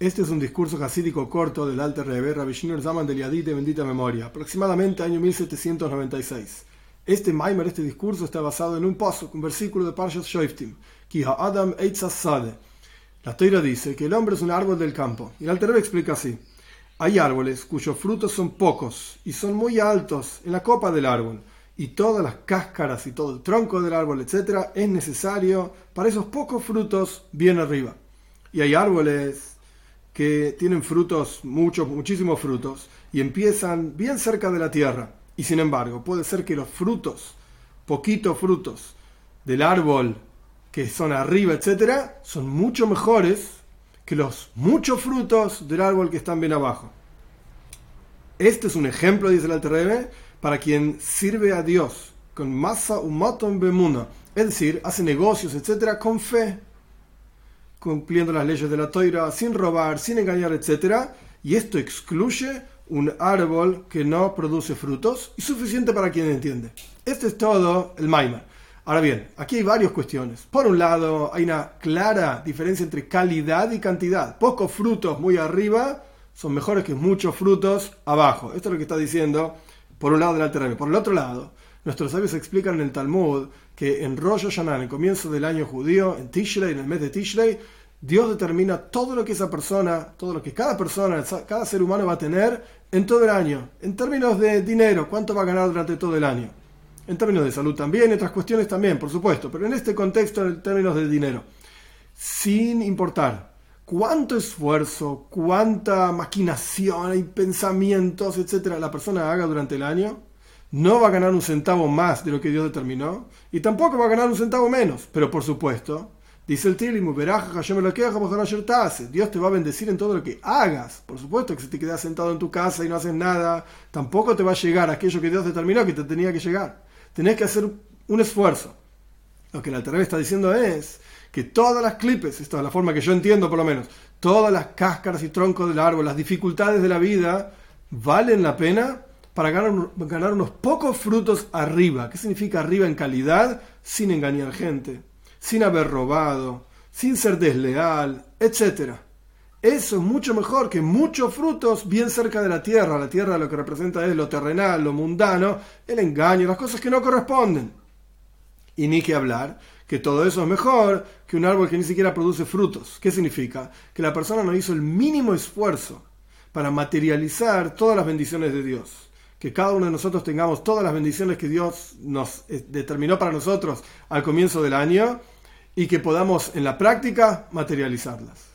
Este es un discurso hasídico corto del Alter Rebbe Rabbi Zaman del Yadid de bendita memoria, aproximadamente año 1796. Este Maimer, este discurso, está basado en un paso, un versículo de Parshas Shoiftim, Ki Adam Sade. La toira dice que el hombre es un árbol del campo, y el Alter Rebbe explica así. Hay árboles cuyos frutos son pocos y son muy altos en la copa del árbol, y todas las cáscaras y todo el tronco del árbol, etc., es necesario para esos pocos frutos bien arriba. Y hay árboles que tienen frutos, muchos, muchísimos frutos, y empiezan bien cerca de la tierra. Y sin embargo, puede ser que los frutos, poquitos frutos del árbol que son arriba, etcétera, son mucho mejores que los muchos frutos del árbol que están bien abajo. Este es un ejemplo, dice el Alter para quien sirve a Dios con masa umaton bemuna, es decir, hace negocios, etcétera, con fe, cumpliendo las leyes de la toira, sin robar, sin engañar, etcétera, y esto excluye un árbol que no produce frutos y suficiente para quien entiende. Este es todo el Maima. Ahora bien, aquí hay varias cuestiones. Por un lado, hay una clara diferencia entre calidad y cantidad. Pocos frutos muy arriba son mejores que muchos frutos abajo. Esto es lo que está diciendo por un lado del Alter Por el otro lado, nuestros sabios explican en el Talmud que en Rosh Hashanah, en el comienzo del año judío, en Tishrei, en el mes de Tishrei, Dios determina todo lo que esa persona, todo lo que cada persona, cada ser humano va a tener en todo el año. En términos de dinero, cuánto va a ganar durante todo el año. En términos de salud también, otras cuestiones también, por supuesto. Pero en este contexto, en términos de dinero. Sin importar cuánto esfuerzo, cuánta maquinación y pensamientos, etcétera, la persona haga durante el año, no va a ganar un centavo más de lo que Dios determinó y tampoco va a ganar un centavo menos. Pero por supuesto, Dice el Tilim, Dios te va a bendecir en todo lo que hagas. Por supuesto que si te quedas sentado en tu casa y no haces nada, tampoco te va a llegar aquello que Dios determinó que te tenía que llegar. Tenés que hacer un esfuerzo. Lo que la Teresa está diciendo es que todas las clipes, esta es la forma que yo entiendo por lo menos, todas las cáscaras y troncos del árbol, las dificultades de la vida, valen la pena para ganar, ganar unos pocos frutos arriba. ¿Qué significa arriba en calidad? Sin engañar gente sin haber robado, sin ser desleal, etc. Eso es mucho mejor que muchos frutos bien cerca de la tierra. La tierra lo que representa es lo terrenal, lo mundano, el engaño, las cosas que no corresponden. Y ni que hablar que todo eso es mejor que un árbol que ni siquiera produce frutos. ¿Qué significa? Que la persona no hizo el mínimo esfuerzo para materializar todas las bendiciones de Dios que cada uno de nosotros tengamos todas las bendiciones que Dios nos eh, determinó para nosotros al comienzo del año y que podamos en la práctica materializarlas.